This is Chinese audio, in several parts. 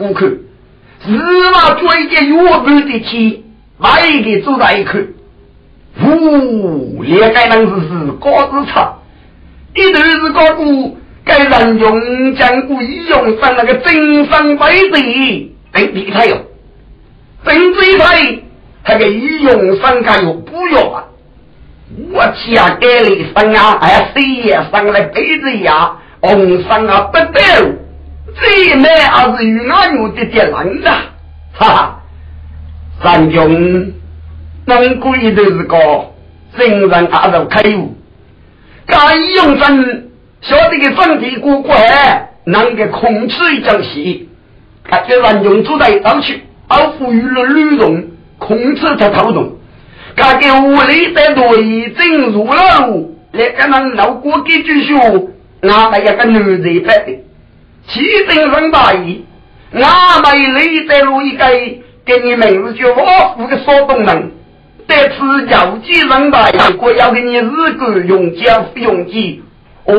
顾客，日嘛做一件月半的钱，买一个住在一口，呜，也该人是是高子差，一头是高股，该人用将故意用上那个真三百子，哎，比他哟。真这一台，他个医用商家又不要啊！我去啊，给了生啊，哎，谁也上来杯子呀，红上啊，不得这买还是与俺牛的点人的，哈哈！三兄，能贵的是个真人阿是开悟，干医用商晓得个身体过快，能个空吃一张戏，他就让用住在一道去。而赋予了女容，控制他头动。他给屋里在内进入了路，那个人老过几句说，那么一个女人拍的，气定神闲。那么你在路一个给你名字叫我夫的说动人，得此交际人吧，我要给你日个用家用计。哦，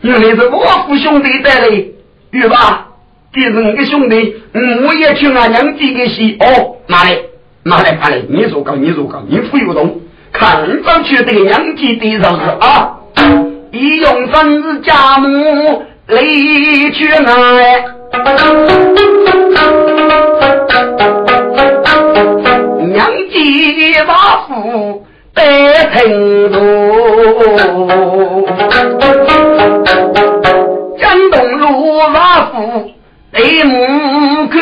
原来是我夫兄弟带来，对吧？这是我的兄弟，我也去俺娘家个戏哦，拿来，拿来，拿来，你说高，你说高，你不用动，看上去这个娘家的上是啊，一用生日家母离去来，娘家把父得成都，江东路瓦夫。一目看，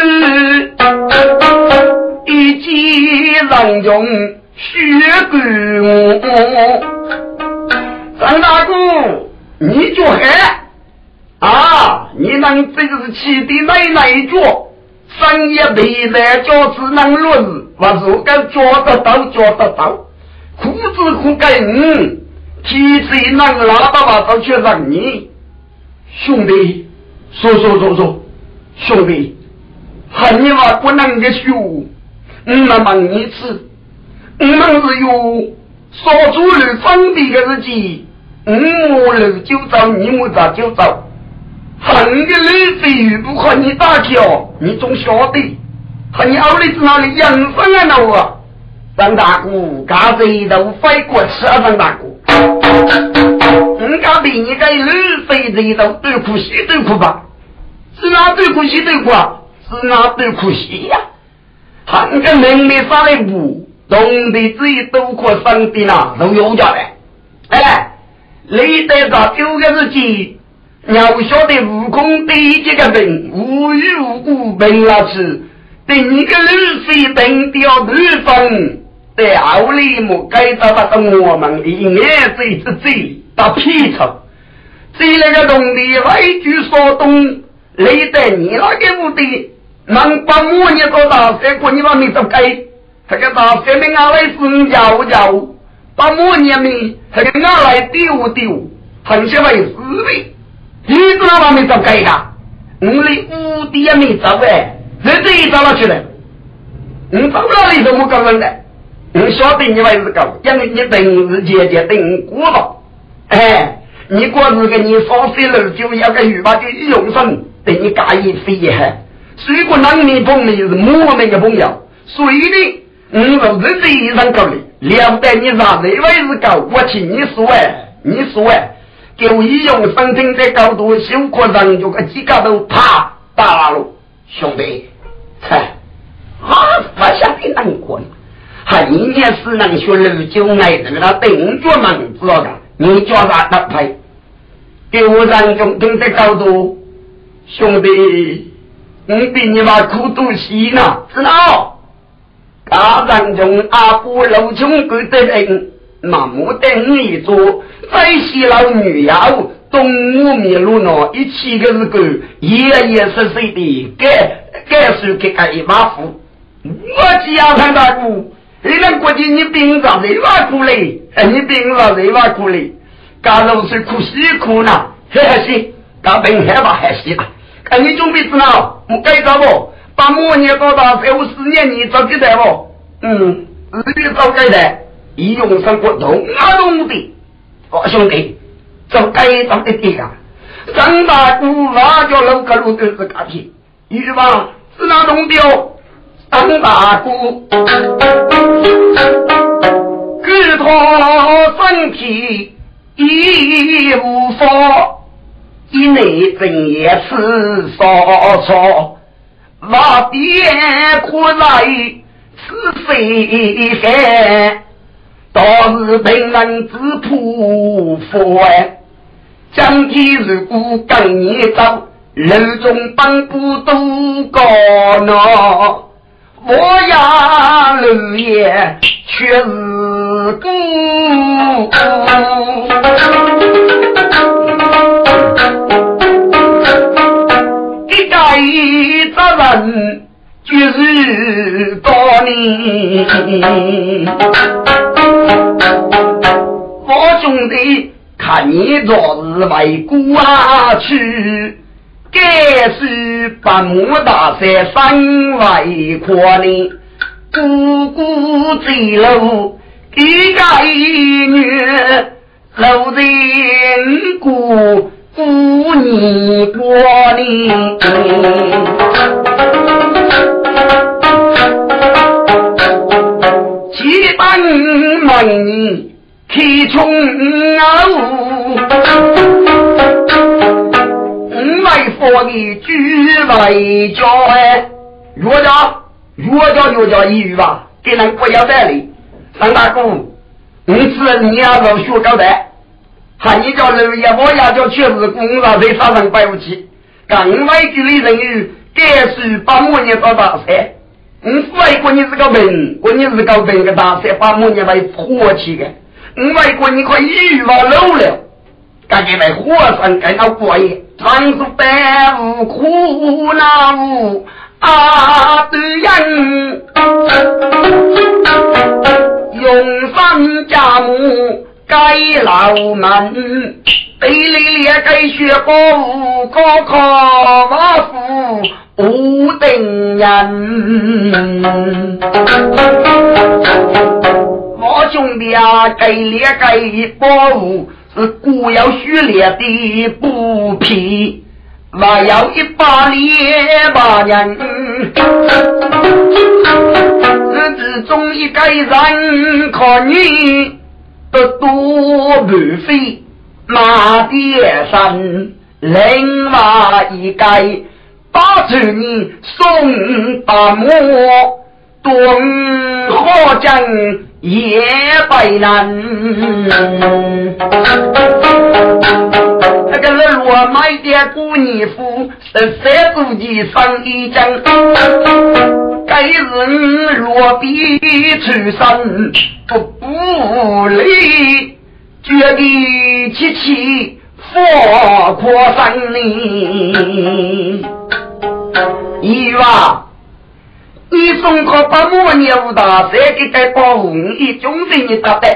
一见人中血干张大哥，你就嗨啊！你能这个是气的奶奶脚，深夜背在脚只能落日，我如果脚得到脚得到，裤子裤盖嗯，提谁能拉到把头去让你兄弟，说说说说。兄弟，恨你话不能的说，我们问你次，我们是有少主人分别的日子，我们就走，你我咋就走？恨的女子不和你打交，你总晓得，和你奥利子哪里养生啊？那我张大哥，刚才都飞过去啊，张大哥，你家比你个女子这都多苦西多苦吧？是哪对苦西对苦啊？是哪对苦西呀？汉个能力上来不？懂得自己都可上的啦，都有家的。哎，历代咋丢个日记？要晓得悟空对这个病无缘无故病了去，对你个女婿等掉对方，在后里莫该到那个我们的眼嘴之嘴打屁臭，这那个东的外句说东。累得你那个屋的，能把我你做大山过，你把没做该，这个大山的俺来是摇摇，把我你们这个俺来丢丢，很些为死的，一个还没做该的，我的屋的也没做哎，这这找了去了，你找哪里怎么搞人的？我晓得你还是搞，因为你等日姐姐等过了，哎，你过日给你烧水了就要个鱼把就用上。对你加一飞一海，水果男女朋友是我们的朋友，所以呢，我是这这一上高的，了得你啥这位是高，我请你说哎，你说哎，给我一用生存在高度，修课上就个几个都啪打了，兄弟，嗨，啊，我想你难过呢，还一年是能学六九爱这个他动作忙，知道的，你叫他打牌，给我让中等在高度。兄弟，我比你妈苦多些呢，知道？家人中阿姑老穷鬼的人，那么等一座，再西老女妖，东吴迷路呢，一起个是个爷爷实实的，该该是给他一把斧。我家潘大姑，你那估计你兵上谁挖苦嘞？哎，你兵上谁挖苦嘞？家如是苦西苦呢，嘿嘿西，家兵害怕还西啊？看你准备子 nào，我改造不？把末年到达三五四年，你找几代不？嗯，日语早改的，一用上过同啊弄的。哦，兄弟，早改造的对啊。张大姑那叫楼个路都是嘎皮，语吧是哪种标？张大姑，给他身体一无法，一内正也是少错。那边苦来是谁害？倒是平人之仆佛哎！将天如果跟你走，楼中帮不都高呢？我呀楼也却是孤。一责任就是多年，我兄弟看你昨日为孤啊去，该是把母大山山为可怜，姑姑走路一个女，路人姑。不你过哩，门开冲啊！五来佛的举来叫哎，岳家岳家岳家一语吧，给人不要代理。张大哥，你是你要是学高的。喊你叫人也我也叫确实工上在沙上摆不起，刚外地的人员该是把母年到大赛，我外国你是个文，我你是个文个大赛，把母年来火起的，我外国你可以往老了，赶紧来火上跟他过夜，常说百无苦恼无啊的人，用三家母。该老门，北里也该学武，高考马夫无等人。我兄弟啊，该列该宝物是古要训练的布匹，还要一把列把人，日子中一个人可你。多如飞，马爹山，另外一个八十年送大漠，东河江也北难。那个日落买的古衣服，是三足的上衣将。该人落笔出身不不利，绝地七七佛阔山林。一娃，你送他把母牛大赛给该保护，你总得你答的。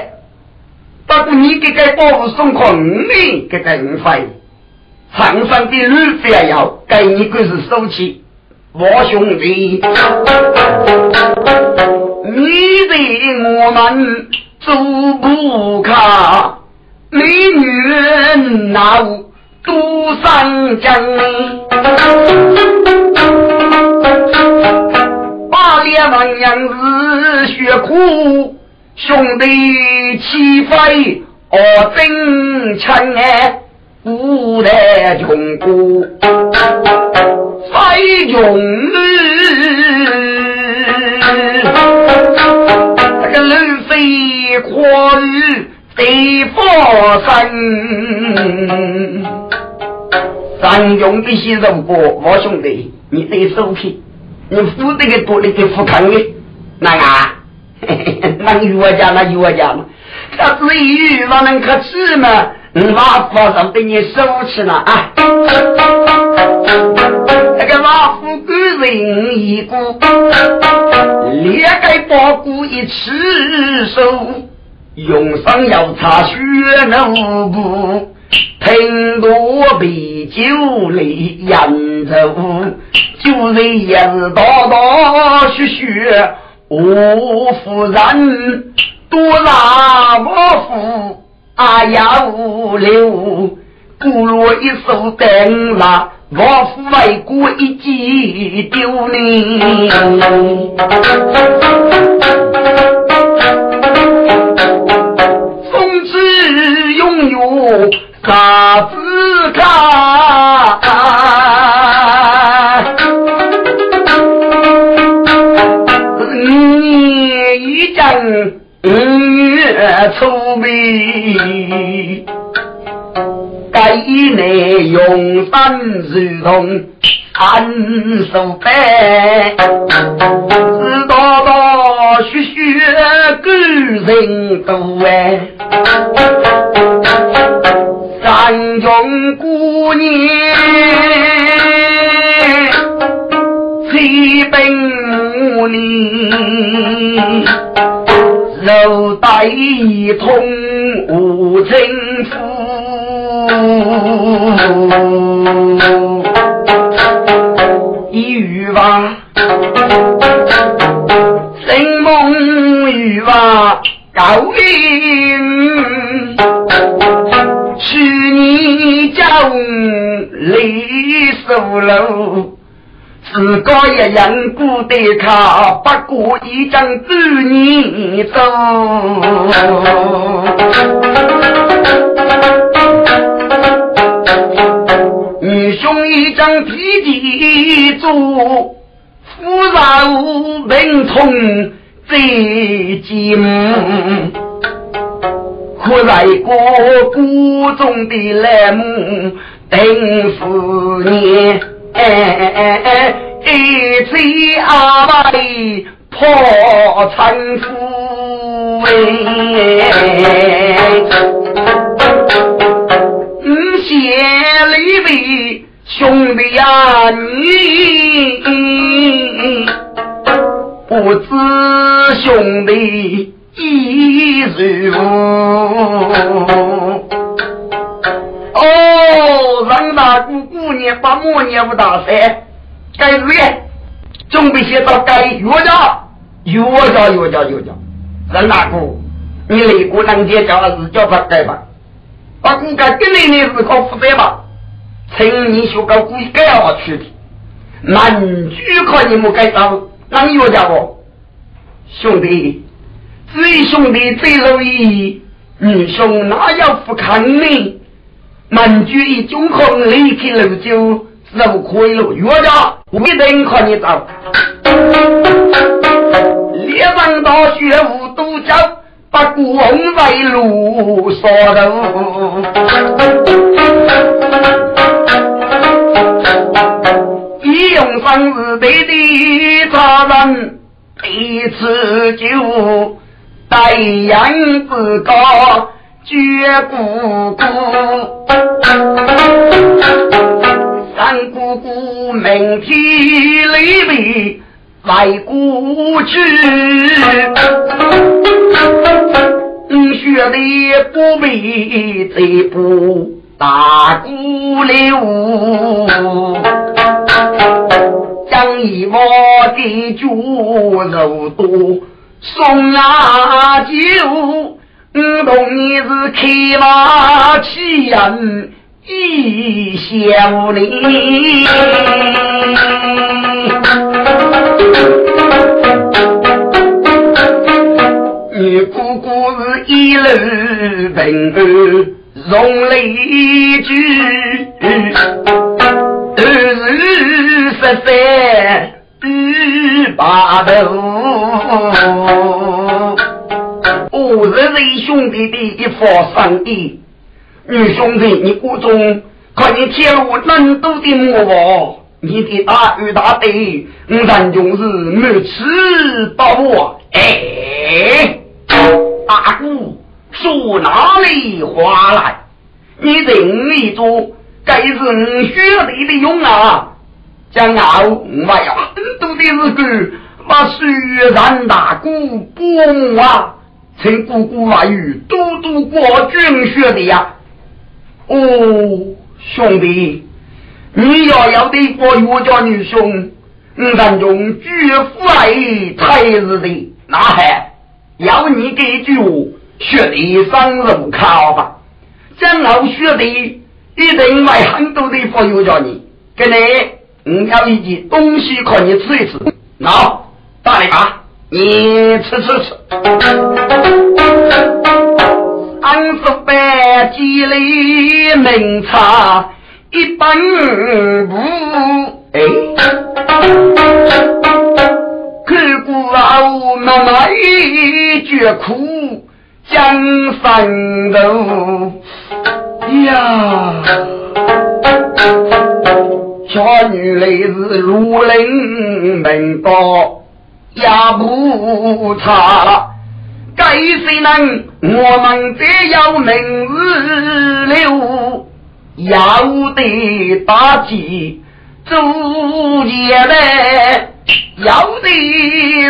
不过你给该保护送他五年，给该五费，唐山的日子也要给你鬼是收起我兄弟你的我们走不开你女人那我独上将你八列王娘子血库兄弟气飞我真诚哎。不得穷过。飞勇这个路飞跨越飞佛山，三勇必须肉搏，我兄弟，你得收起，你负这个多的给富康的，那啊，那有我家那有我家嘛，他至于我能可吃吗？马夫上被你收起了啊！那个马夫个人一个，裂开包谷一吃手，用上要擦血奴布，听多啤酒里扬州，就是也是大大血血，我夫人多拉我夫。阿呀无留，孤落一手灯啦，我夫为国一记丢你。粗眉，该内用三如同安守白，知道道血血感人多哎，三中姑娘七本你。肉带一通无情夫，一语话，生梦语话高音，去年将离手楼。自个一样过得卡，不过一张半年走。女兄一张皮地做，夫人病痛在肩，可在过谷中的栏目等十年。哎哎哎哎！一醉阿爸的破产夫哎，五县里的兄弟呀，你不知兄弟意如。把母年不打塞，该日夜准备先到该岳家，岳家岳家岳家。让大姑，你来过人家叫是叫他改吧，把姑该跟你的是靠负责吧，请你学个故意改下去的，满句可你们改造，让岳家不？兄弟，最兄弟最容易，女兄哪有不看呢？满居一中空离开楼就肉可以了，岳家我等看你走。烈上大雪无渡江，把古红在路上头。一用生日对的他人，一次就待样子高。绝姑姑，三姑姑，明天里边来过去，学的不必这不大姑溜，将一窝的猪肉多送啊酒。我同你是开马起人一小林，你姑姑是一路平安，容泪句，二十三第八头。我是你兄弟的一方生意，女兄弟，你谷中看你揭露那么多的魔王，你的大鱼大队，我咱就是没吃到我。哎，大姑说哪里话来？你认一做，该是我学弟的用啊！将后我有很多的日子，把虽然大姑伯母啊，请姑姑话语多多过军学的呀。哦，兄弟。你要要的我岳家女兄，我当中绝不爱才是的，那还要你给句话，学的生日考吧。将后学的一定买很多的佛岳家你，给你我要一件东西可你吃一吃。喏，大力吧，你吃吃吃。俺是白鸡里名茶。一本不哎，看过老妈妈一绝苦江山路呀，小女来是如临门高也不差，该谁能我们这要明日留。要得大吉，做爷来；要得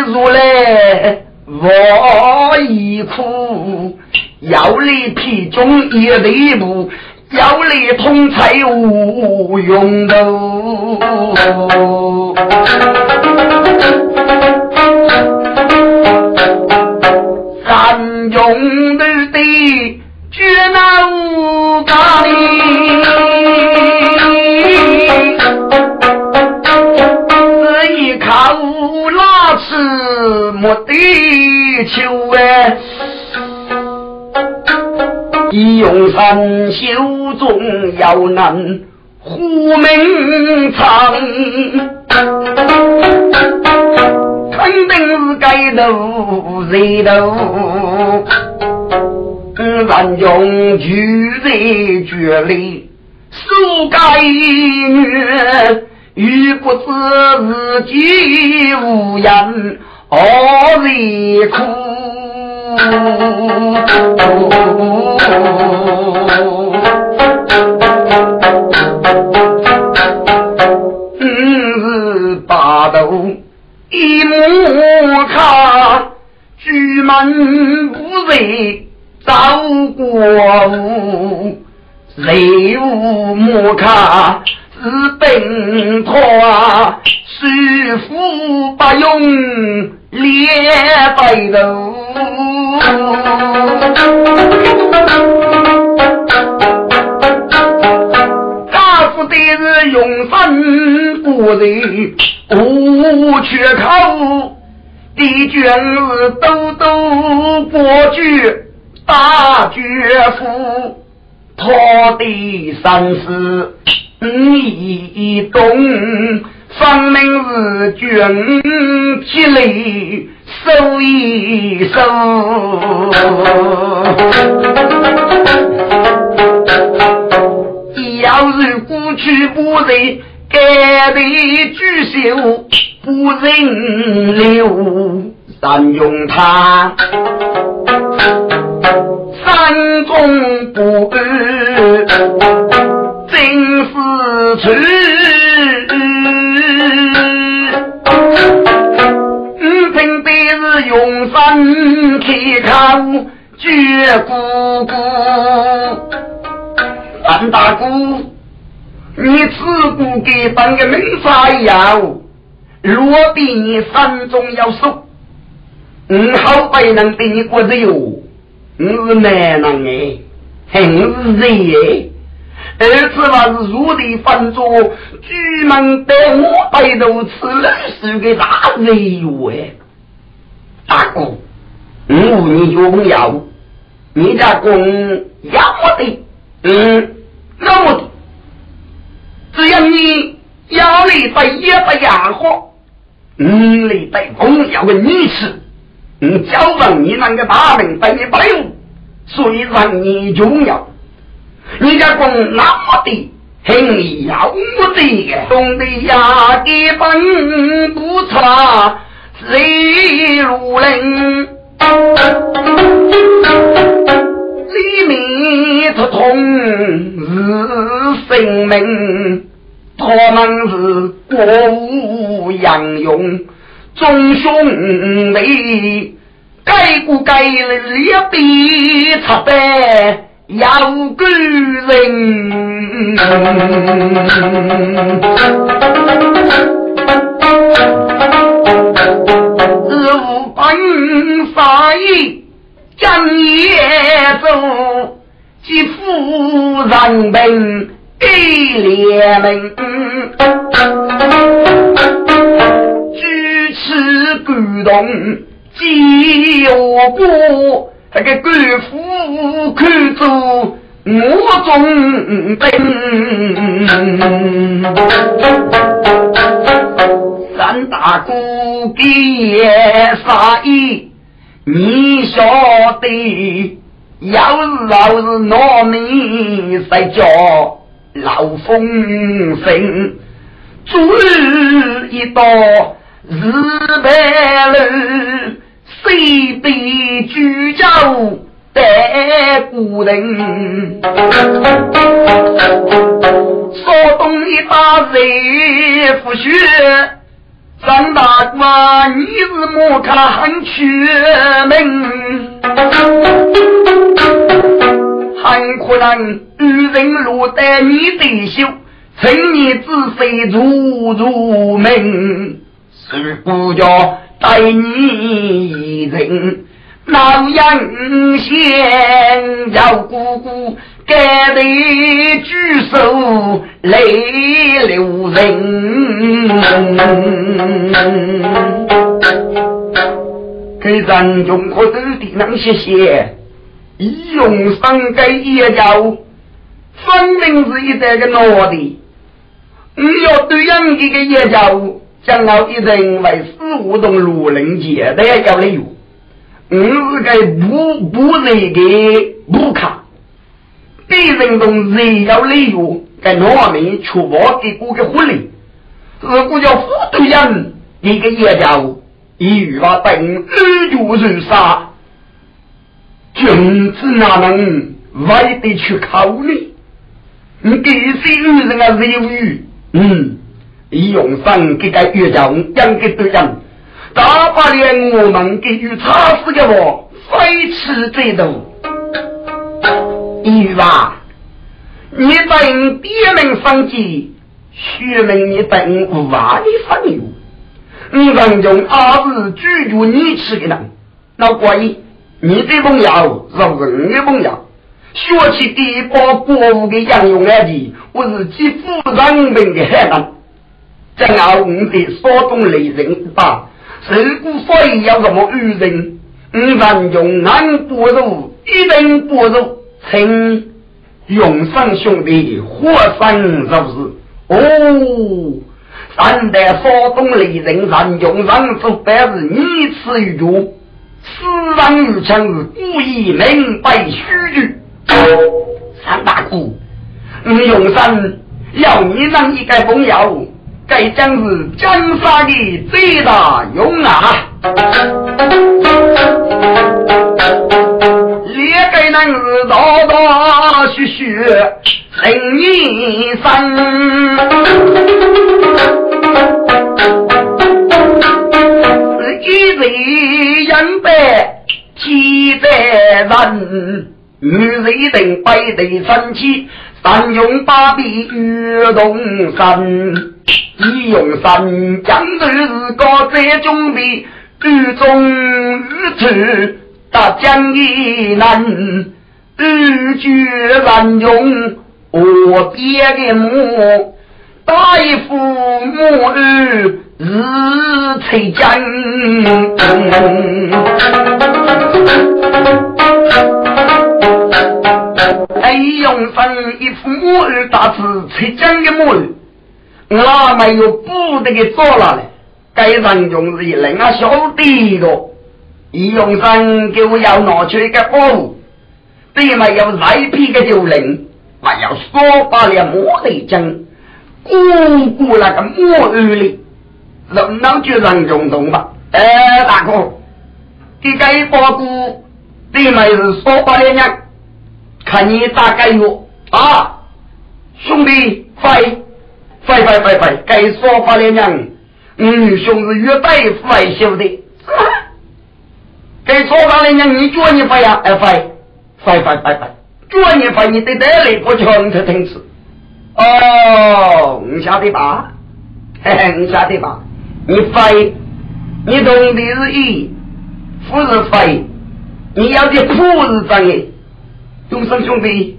如来，我一苦；要来皮中一内部，要来通财无用头。用头的。绝难无咖哩，只一靠拉吃没得求哎，一用三修中要能护命长，肯定是该头热头。咱用举在绝力，数该女，欲不知自己无言，何为苦？五日八斗一目看，举门不人。走过无，谁无莫卡是奔拖，师傅不用脸白头。家父的是永生人无缺口，的卷是兜兜过去。大绝夫，他的生死你懂，分明是君积累收一收。要是过去不仁，该被举手不人留，善用他。山中不安，真是愁。五平辈是永生开口，绝姑姑。三大姑，你此姑给当个名啥样？若比你山中要瘦，我好不能对你过日哟。我是男人哎，还是谁哎？儿子嘛是如地翻桌，居门带我背头吃冷水的大人哟哎！大哥，我你拥有，你家公要么的，嗯，那么的，只要你要你带一把洋货，你里带公要个你吃。你交上你那个大名被你背负，所以让你重要。你家公那么的很要我的兄弟呀，给本不差，谁如人？里面不通是生命，他们是国无养用，众兄弟该不该立碑插碑？要个人，无本法义将业走，即夫人命给联盟，举持感动即我过。这个官府看着我中兵，三大哥给杀意，你晓得？要是老是拿你在叫老风声，煮一道日白楼。谁被举家待孤人？说东一把贼不学，张大官你是莫看屈门，很可能遇人落得你的手，趁你仔细入入门，是不叫。待你一人，老杨先要姑姑该得举手来留人。给咱用可走的那些些，一用上给也叫，分明是一代个脑的，你要对样一个也叫。将来一人为四五栋路人节的要理由，我是个不不那个不卡，别人中谁要理由，跟农民出发给过个婚礼，如果叫副队长一个也叫一语话等二九如杀，君子哪能为得去考虑？你给谁女人啊？留语，嗯。李永生给个岳家应该对人，大把年我们给予差事的我，非吃这度。玉娃，你等别人生计，说明你等无娃的朋友。你人中儿子拒绝你吃的人，那关于你的朋友是人的朋友，学起地包国务的养用来的，我是极富人民的海南。正好我的山东雷人大，如果所以要什么愚人，五人用难不如，一人不如，请永生兄弟活生就是哦。三代山东雷人让永生做白是你此一句，死人如枪是故意明白虚句。三大哥，你永生要你让一个朋友。这将是江山的最大勇啊！列个男子大大虚虚人一生，一对杨白七在人，女人等百对生气，三用八臂玉动身。李永山将是个在中的雨中雨出，大将一难，日绝难用，我爹的母，大夫母儿日催将。哎，永山一副母儿大子催将的母儿。我没有不得给做了嘞，该人用是人啊晓得的，易用生给我要拿出一个包，对没有来批的就人，还要说把了莫雷将，姑姑那个莫二哩，人能就让中动吧？哎，大哥，这个一包谷，对面是说把了娘，看你大概有啊，兄弟，快快快快快，该说把了娘，嗯，兄是越大夫修的，该说把了娘，你叫你快呀，哎快快快快快。叫你发，你得得来不强才听次。哦，你晓得吧？嘿嘿，你晓得吧？你飞，你懂的是义，不是飞。你要的苦是真的。永生兄弟，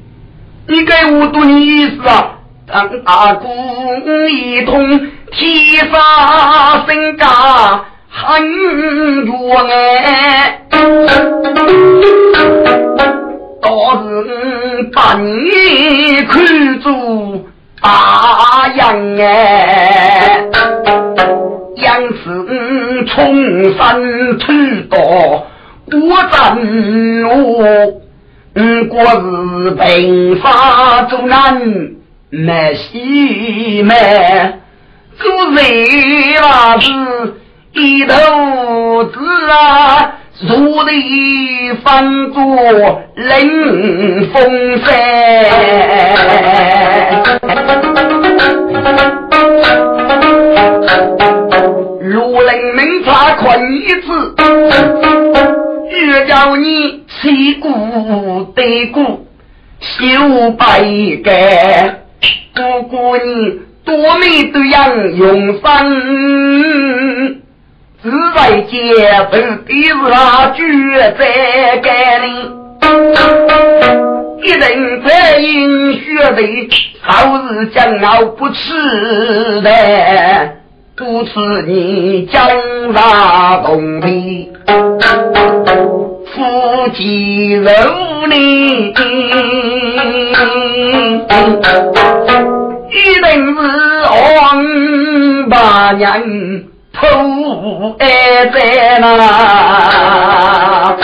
你给我读你意思啊？当大鼓一通，天杀身家很冤哎。倒是把你看作大洋哎，杨氏重山推到国战路，国是平沙走南没西没，做人那是一头子啊。如里翻过冷风山，如林明茶困一次，越叫你起鼓得鼓，修白干，不过你多美的样用生。自在街头的是绝在干里，一人在饮血泪，好日将熬不吃的，不吃你江山功名，夫妻肉里，一定是王八娘。头爱在那，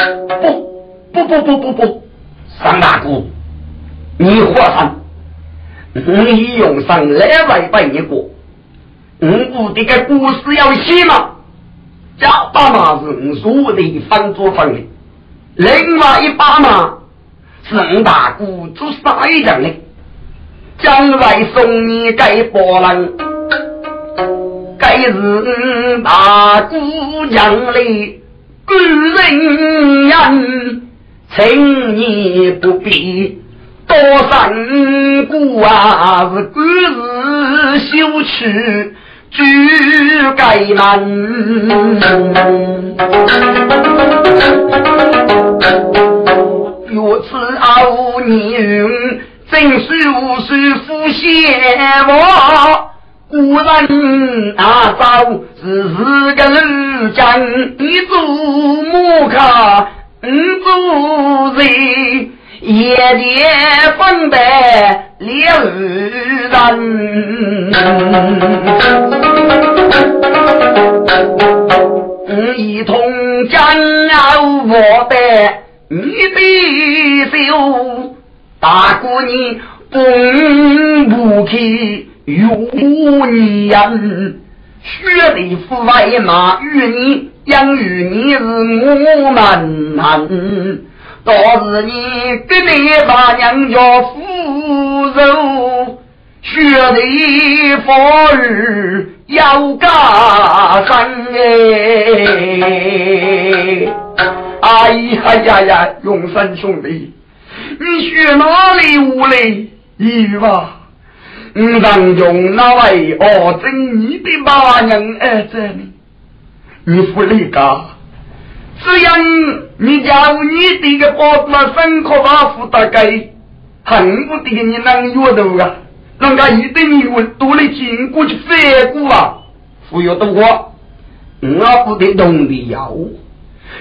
不不不不不不，张大哥，你活上，你用上来外背一个，我这个故事要写嘛，加把嘛是我的方做方的，另外一把嘛是吴大哥做啥一样的，将来送你给波浪。该是大姑娘里古人言，请你不必多三顾啊，是古日修去举该难。若此傲年，真是无须负先我。古人啊，早是是个儒家，你做木卡，你做人，夜夜分白了人。一同将要我的，你的手，大姑你不不去。有你人，血里父外马与你养育你是我们难，倒是你给你把娘家扶肉，血里父儿要加山哎！哎呀呀呀，永生兄弟，你学哪里无嘞？一吧。五常用那位哦，真你的马娘儿子呢？你不理解，只要你叫你这个包子生可把负大概，恨不得你能阅读啊！人家一定有多的经过去反过啊！忽悠的我，我不得懂的要，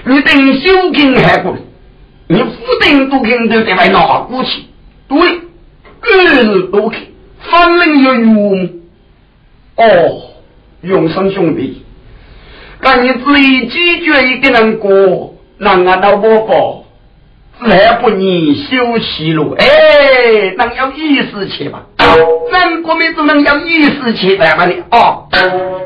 你等修经还过来，你不等都跟着在外拿过去，对，各日都去。方能有用哦，永生兄弟，但你自己拒绝一个人过，那俺老伯伯再不你休息了，哎，能有意思去吧？咱国民只能有意思去来吧你哦，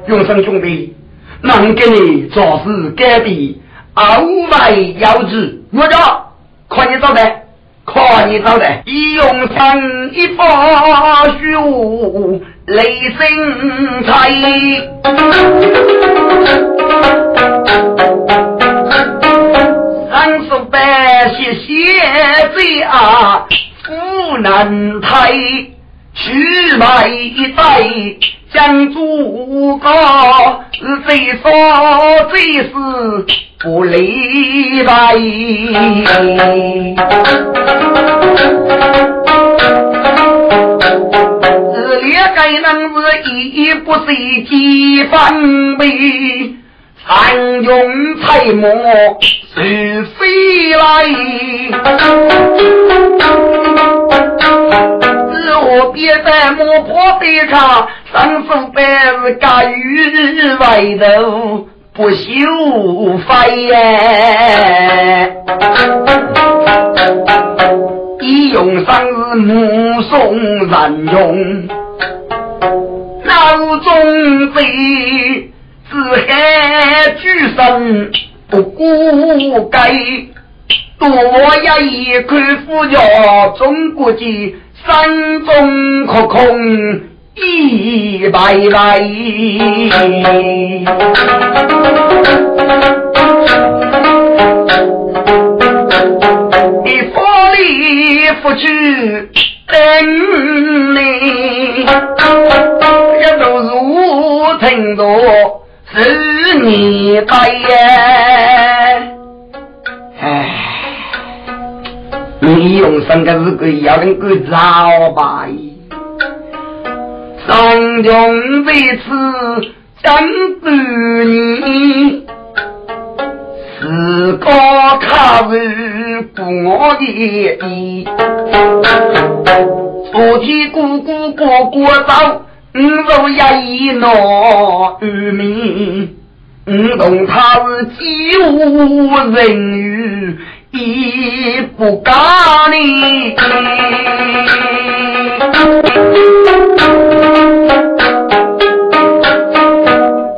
永生兄弟，能给你做事改变，偶外要旨，我叫看你找的，看你找的，一用生一把书雷声财。三十百些血罪啊，不难抬，去买一袋将诸葛，最说最是不例外。这两个人是一不随几方位。暗用彩墨是飞来，我别在磨破的茶，上手白是干于外头不修飞耶。一用上是目送人用，脑中飞。四海举身不顾该，多呀一口呼叫中国的山中可空一百来。你发力不去等你，这都是我听到。是你的耶！你用三个字个要能够找吧？上中为此真不你，是个卡是不我的意，昨天姑姑过过早。五如一闹渔民，五懂他是几无人，亦不干哩。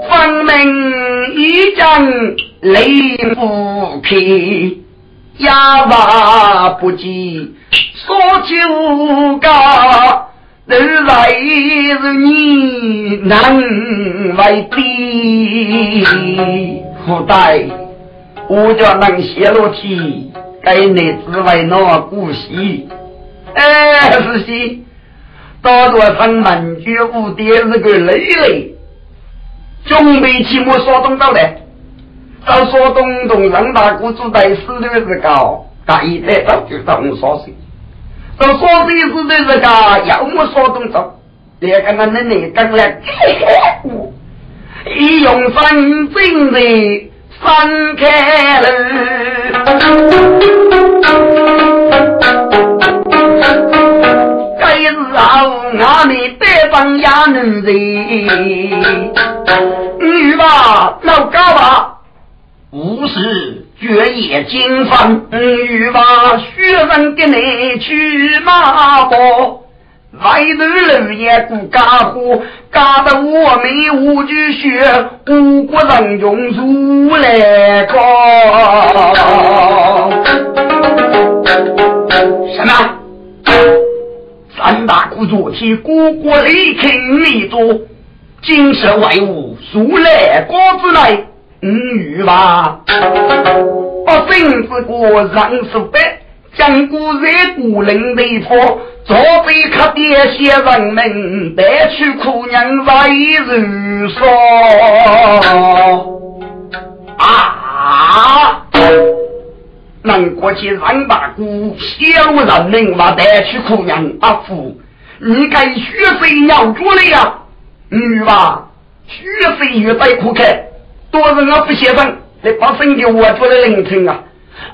分明一将泪不劈，哑巴不及说酒家。都来是你难为的，后代我叫能泄露体，给你只为那故事。哎，是些，大多上门绝无的是个累累，准备起我说东到来，到说东东让大姑住在死的是高，他一来到就到我说谁。到说这事的这个，要么说动手，两个人的你刚来，一用三针的三开了，该是后俺们北方也能人，女吧老高吧，无事。绝夜金风雨把雪人给你去马坡，外头楼也不干活，干得我们无惧雪，五国人用如来高。什么？三大姑昨天姑姑离开你多，今世外物如来高之来。五语吧，百姓之国上书白，将古热古人的佛，坐被客店写人们，带去苦娘来如说啊！能过去让大姑小人们话带去苦娘阿父，你该血水要住了呀？女吧，血水越带苦开。多人我不协商，你把身给我做的凌晨啊！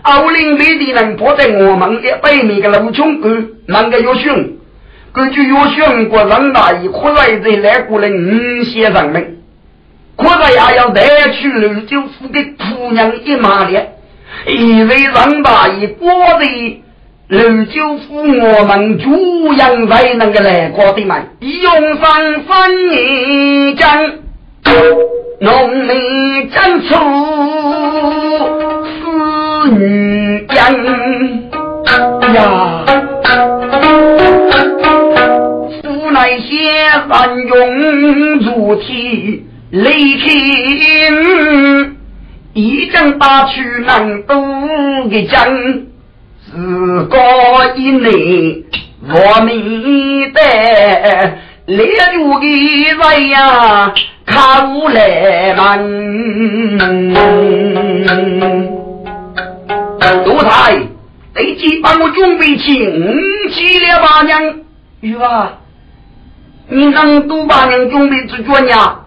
奥林匹的人坐在我们的北面的路穷沟，那个有熊，根据有熊过人大一可来在来过的五先生们，可来也要带去绿酒府的姑娘一马列，一位人大爷过的刘九夫，我们主养才能够来过的嘛。用上三年江，农民争出女人呀。乃些三勇如铁雷霆，一将打去南都的将，自高一内我们的列入的人呀，看无来门。奴才，立即帮我准备起五七了八娘，玉娃。你能多把人准备做脚呢？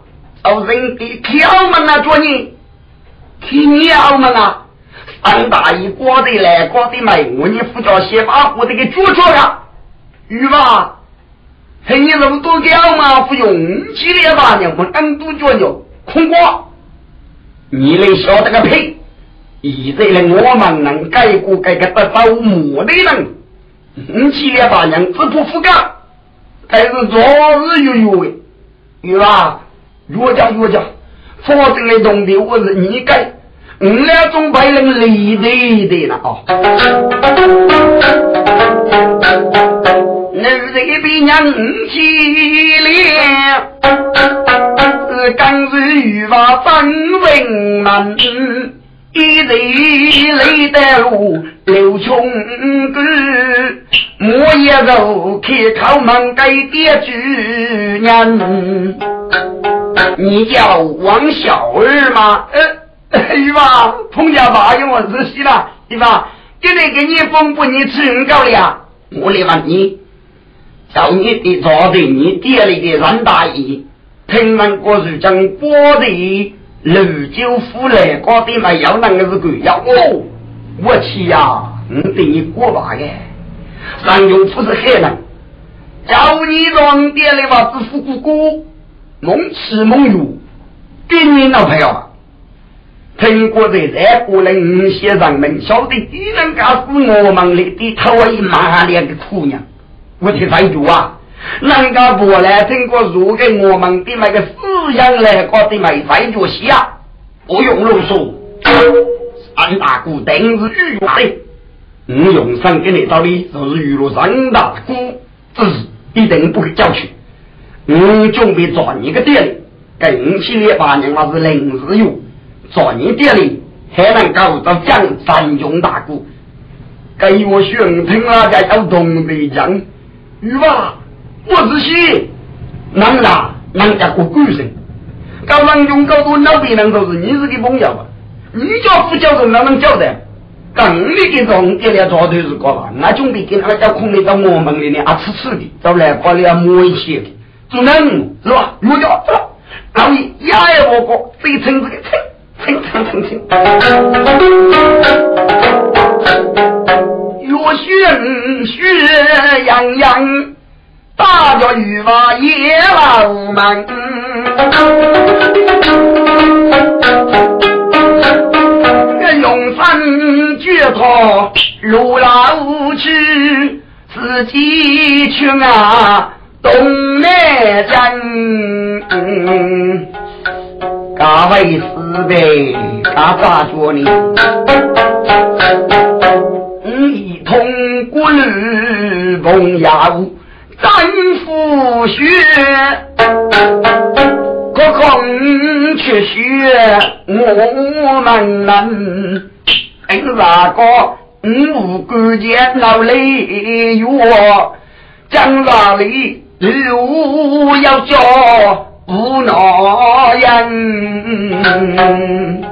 找人给挑门啊，做你，听鸟们啊！三大爷过得来，过得美，我你副教先把我这个脚脚呀，有吧？还你那么多脚嘛？不用起来吧？你我更多脚呢，空过，你能晓得个屁！现在呢，我们能改过改个得到目的人，你起来吧，娘，自不服干。还是昨日有有为，有吧？越讲越讲，否则的东西我是你改，我俩总被人离对的了啊！女人比娘气烈，是刚是欲把分文门。一人累得路刘穷哥，我也肉开口门给爹主人。你叫王小儿吗？呃，姨妈，彭家爸用我仔细了，姨妈，今天给你封不你吃够了。我来问你，叫你的坐在你爹里的任大爷，听闻过是将波的。刘九夫来高的嘛要那个是鬼呀！哦，我去呀！我对你过吧个，上永夫是海人，叫你装点的话是富姑姑，梦吃梦游，给你老朋友。听过在在过来五些人们晓得敌人家是我们里的头一马脸的姑娘，我听谁说啊？人家不来听过如给我们的那个思想来搞的没在做戏啊！不用啰嗦，三大姑定是玉话的。我用上给你道理，就是娱乐三大姑，这是一定不会叫去。我准备做你个店里，跟起来八年我是临时用，做你店里还能搞到江三中大姑，给我选听那家要懂得讲，玉吧。我是西，能啦，人家过鬼神，搞人用搞多老别人都是你是个朋友吧？你叫副教授哪能交代？刚你给中给了早头是搞吧？那准备给那个叫空的到我们里面啊吃吃的，到来过来摸一些的，做能是吧？我叫走，然后压也我过，这一层这个蹭蹭蹭蹭蹭，越学学洋洋。大叫女娃野老们，这永山绝头如老去，自己去啊东南镇，各位师弟，他咋说呢？一通过路碰妖。战夫血，可空却血我们能。凭啥个五关键老雷药，将哪里路要叫不恼人？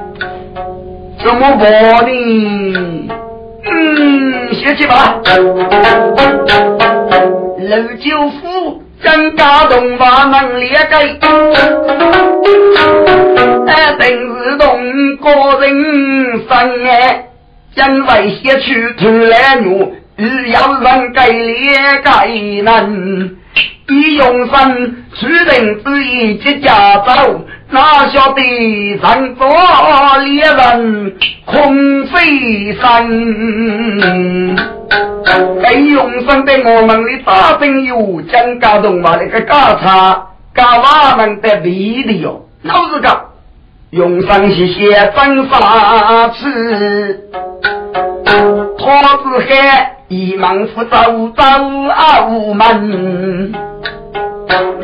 怎么办呢？嗯，写去吧。刘九夫真家动话能裂开，哎，定是同个人生哎，因为写出头来怒，只要人改裂改难，以永生出人之意接家走，哪晓得上座猎人空飞身。给永生的我们的大朋友讲家动话那个家茶，家娃们的味的哟，老实讲，永生些些真法吃，他子海一门福走走澳门。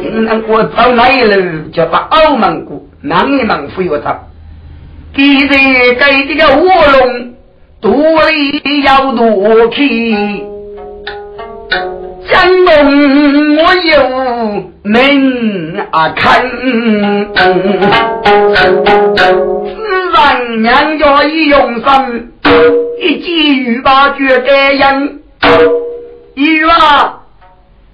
平南过走那一路，叫把澳门过，南一门不要走。记得给这个卧龙，肚里要多气。江东我有门啊看，自然娘家一用心，一记雨把绝该人，一啊。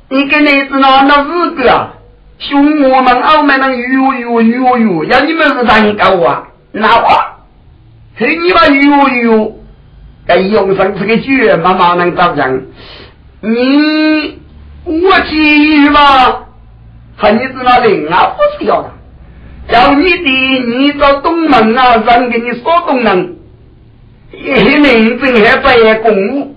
你跟你子那那日子啊，兄我们澳门人哟哟哟哟，要你们是人高啊，那话，嘿你妈哟哟，该用上这个句，妈妈能咋讲？你我去鱼吧，和你子那灵啊不是要的，要你的你到东门啊，人给你说东门，一名正还在公务。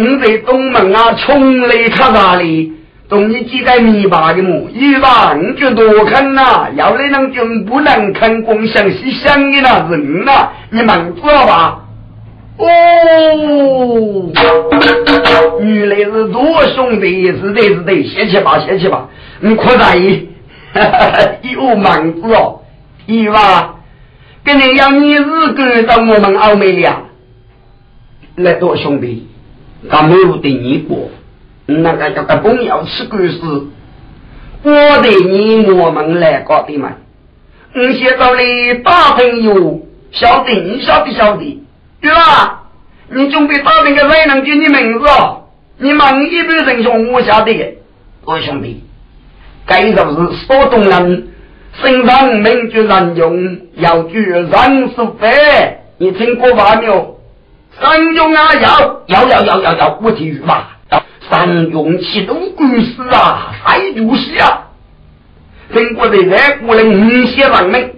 你在东门啊，穷来看哪里？东你几个米八的么？一把你就多看呐，要来能就不能看光想是想的那人呐，你们知道吧？哦，原来是多兄弟，是的，是的，谢谢吧，谢谢吧，你扩大 一，有忙子哦，一把，跟你要你日干到我们澳美呀，来多兄弟。他没有对你过，那个叫个公要吃官司，我对你我们来搞的嘛。你现在的大朋友晓得，你晓得晓得，对吧？你准备打那个谁能叫你名字哦？你们一般人兄，我晓得，我兄弟，该就是说东人身上名句难用，要句人是非，你听过话没有？三用啊，要要要要要要，我听吧。三用启动公司啊，还就是啊。中国人在过来五些人民，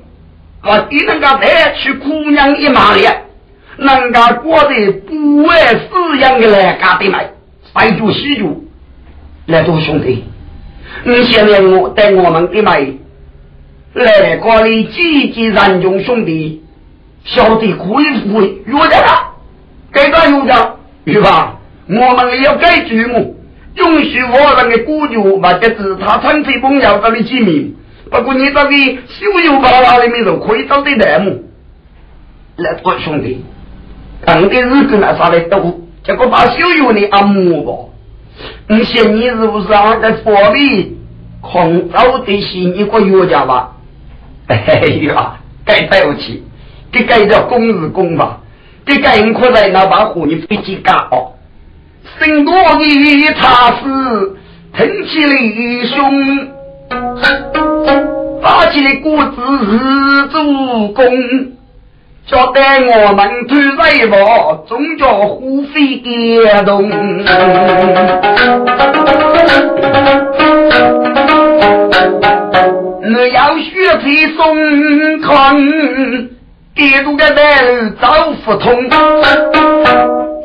我给人家带去姑娘一马列，人家过得不为饲养的来干的买，三住西住，来做兄弟。你现在我带我们的买，来过来积极三用兄弟，晓得可以不会约的了。该咋用的？是吧？我们也要改剧目，允许我人的古剧或者是他唱吹风要到的几名。不过你这个修油巴拉里面头可以找的栏目。来，我兄弟，刚的日子那啥来多，结果把修油的按摩吧。你想你是不是啊？在佛里空找的新一个药家吧？哎呀，该对不起，这该叫公是公吧？这个人可在那把火你飞机干哦，生多你茶是腾起来胸，发起的果子是主公，叫得我们推在我，总叫虎飞颠动。你要学会松康。一路个带路走不通，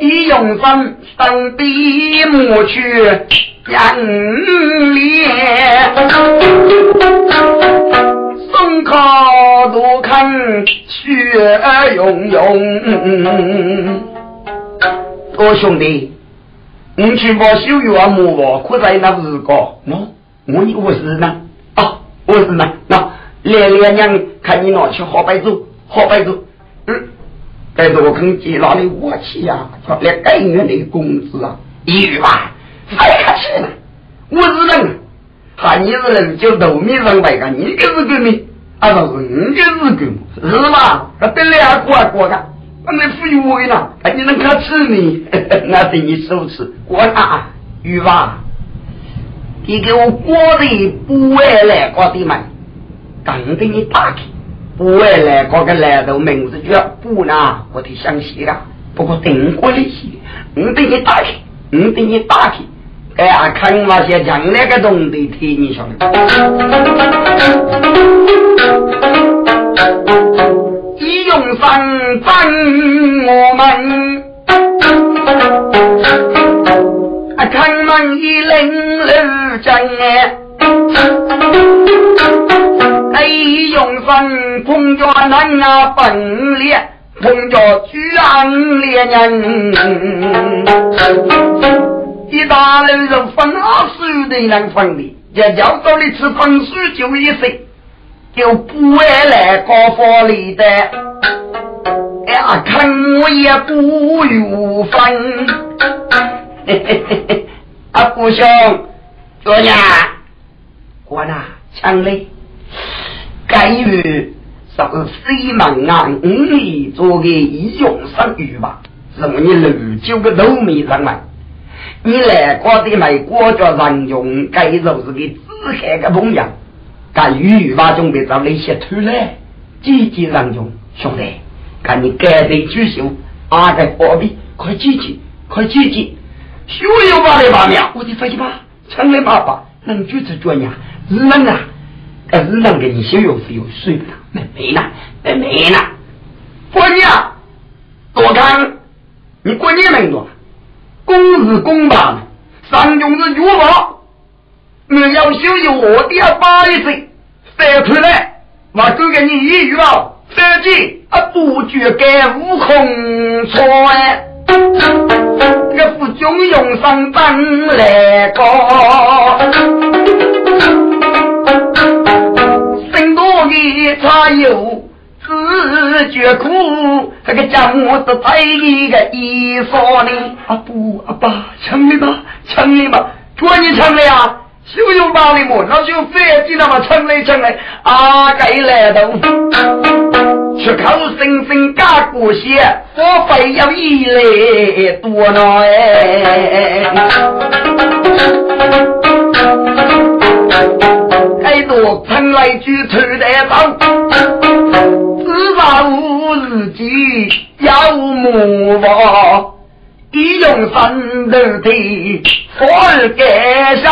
一用身身笔抹去人脸，松靠多看血涌涌。我兄弟，你去把修油啊磨吧，可在那日个？我我我是呢啊，我是呢那连连娘看你拿去好白走。好白子，嗯，但是我肯接哪里我去呀？来改月那个工资啊，一月吧，太客气了。我是人，喊你是人就豆米上白个，你个是个米，啊不是你个是个，是吧？那本来还过还过的，那你富裕我呢？啊，你能看吃你？那对你手吃，我啊，鱼吧，你给我锅里不外来锅的嘛，刚给你打开。不外来，搞个来头名字叫不呢，我得详细了。不过定过利息，我等你打开，我等你打开，哎呀，看那些将那个东的替你晓得。一用三分我们，啊，看门一零六将哎。哎，用三碰着男啊本烈，碰着巨安烈人。一大人是分二十的人分的，要叫到你吃分数就一岁，就不会来高房里的。哎呀，看我也不有分。嘿嘿嘿嘿，阿姑兄，做呀，我那强嘞，该月是西门岸五里做个义勇生育吧，是我你六九个农民人嘛。你来过的美国叫人用，该就是个自海的朋友，该语话中别找那些偷来，积极人用，兄弟，看你该得举手，阿个货币，快积极，快积极，修有把的把苗，我的飞机吧，成了爸爸，能举着脚呀，日能啊，该日能给你修有费有水了，没没了，没没了，过年多看，你过年没多。公是公吧，上穷是绝吧。你要修有我的要八一岁，翻出来，我就给你一语啊，三句啊，不觉该悟空穿。这个副军用上本来高，生多的才有。自觉苦，这个家母都带一个衣裳呢。阿不阿爸，抢你吧，抢你吧，做你抢的呀？修有把的么？那就飞机那么抢来抢来，阿该来都。出口声声嘎过些，我非要一来多呢哎。太多喷来句头来走。无日己有木房，一用三头的火儿盖上，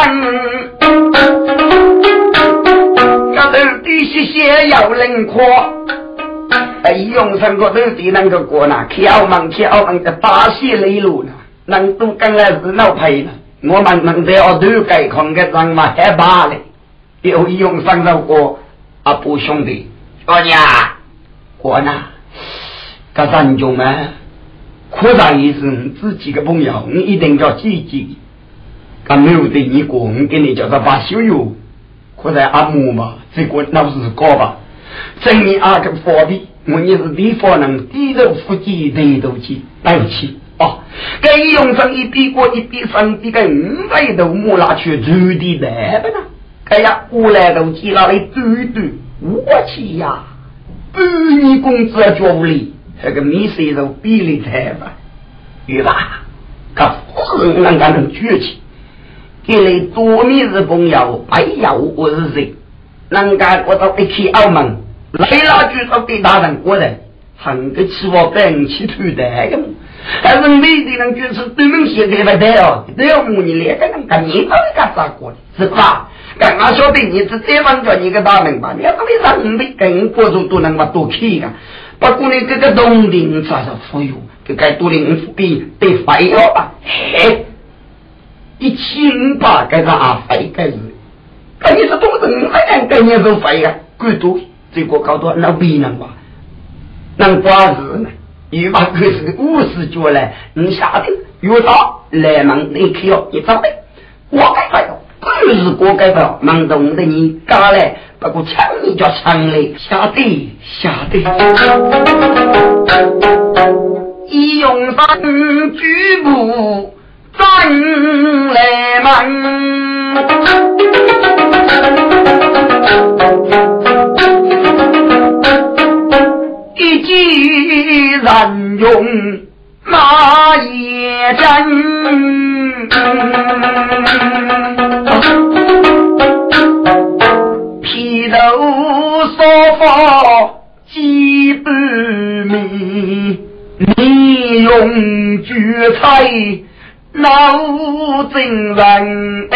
这头的些些有人夸，哎，用三个头的那个过呢，敲门敲门的大戏雷路呢，能都跟来是闹配了，我们能在奥头盖空个人嘛害怕嘞，有用三个过阿婆兄弟，二娘。我呢，这三兄们，扩大一声自己的朋友，你一定要积极。他没有对你过，我给你叫他把修友，或者阿母嘛，这个老是搞吧。证明阿个方便，我也是地方人，低头腹肌，抬头肌，对不起哦。该用上一笔过一笔上，这个五百头木拉去走的来不呢？该呀，过来都记那里对对，我去呀。半年工资要交屋里，这个米税肉比例太吧，对吧？可富人能干能举起，给来多米是朋友，白要我是谁？能干我到一去澳门，来了就说给大人过来，很个吃我本起头的，还是美的人就是对门写给不得哦，都要母你两个人干，你到底干啥过的，是吧？刚刚晓得你是这方叫你个大人吧？你要为啥你们跟国主都能把多去个？不过你这个东林啥是富有，这该多林比得费了吧？嘿，一千五百个啥费个是？那你是多少人还跟你都费呀？贵多，这个搞多那为能吧？能瓜子呢？一把可是五十角来，你下的越大来门你去了，你找的，我该费了。就是过改不，忙动的你干来，不过抢你叫抢嘞，下得下得。一用三举步站来忙，人用马也真。披头沙发几百米，你用菊菜老真人哎，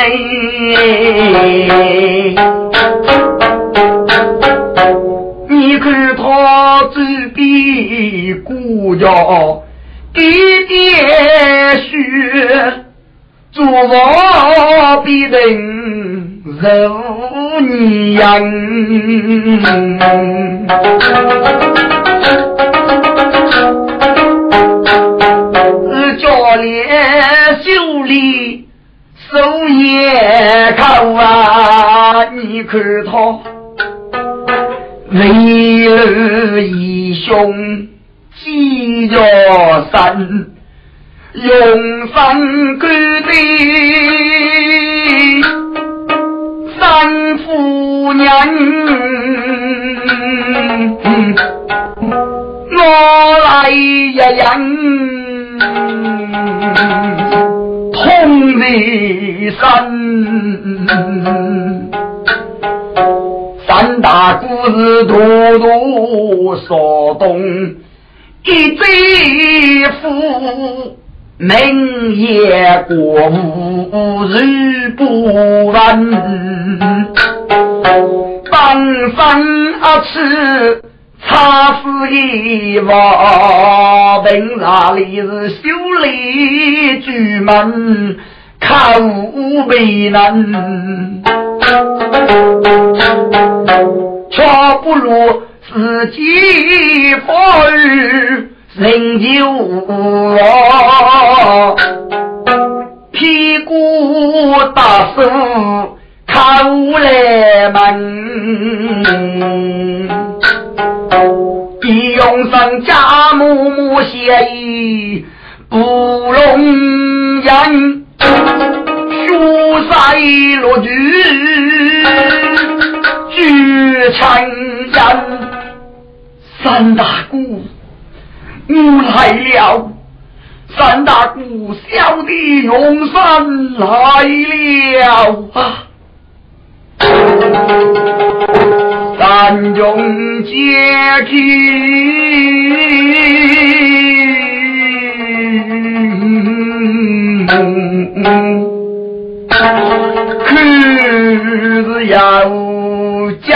你看他这边姑家点点血，做我必定如教练修理手也靠啊！你看他为儿义兄几着身，用三干的三夫人，我来一人。痛的山，大故事多多说动，一贼夫明夜过午日不完，半饭啊吃。他是一望，平哪里是修理巨门，靠为难，却不如自己富裕，人就我屁股大手靠来门。一用上家母母协议不容忍，血赛落局俱成人。三大姑，我来了。三大姑，小弟永山来了啊！三中解去，是要讲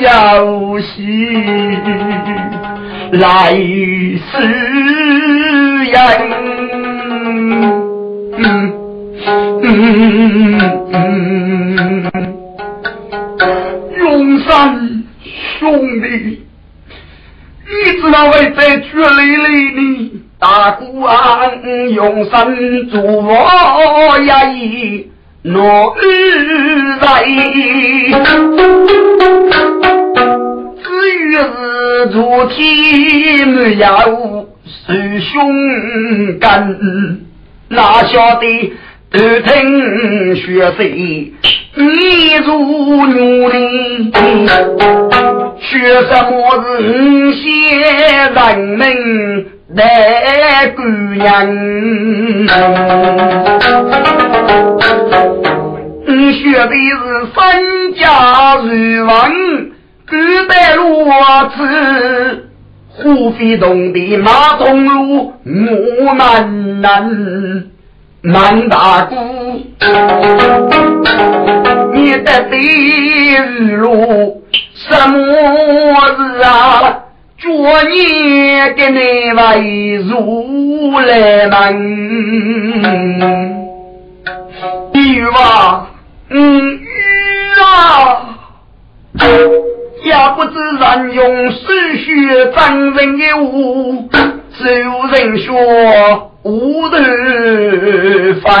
要戏，来世人。三兄弟，你知道为在绝里里呢？大姑安用身助我呀，诺日在。至于是昨天没有受胸干，哪晓得头疼血水。你如牛铃，学什么是些人民的姑娘？你学的是三家如王，古代罗子，胡飞动的马东路，木南南。南大姑，你的地路什么事啊？昨年给你为如来门，你话嗯啊，也不知人用水血战人的武，只有人说无头分。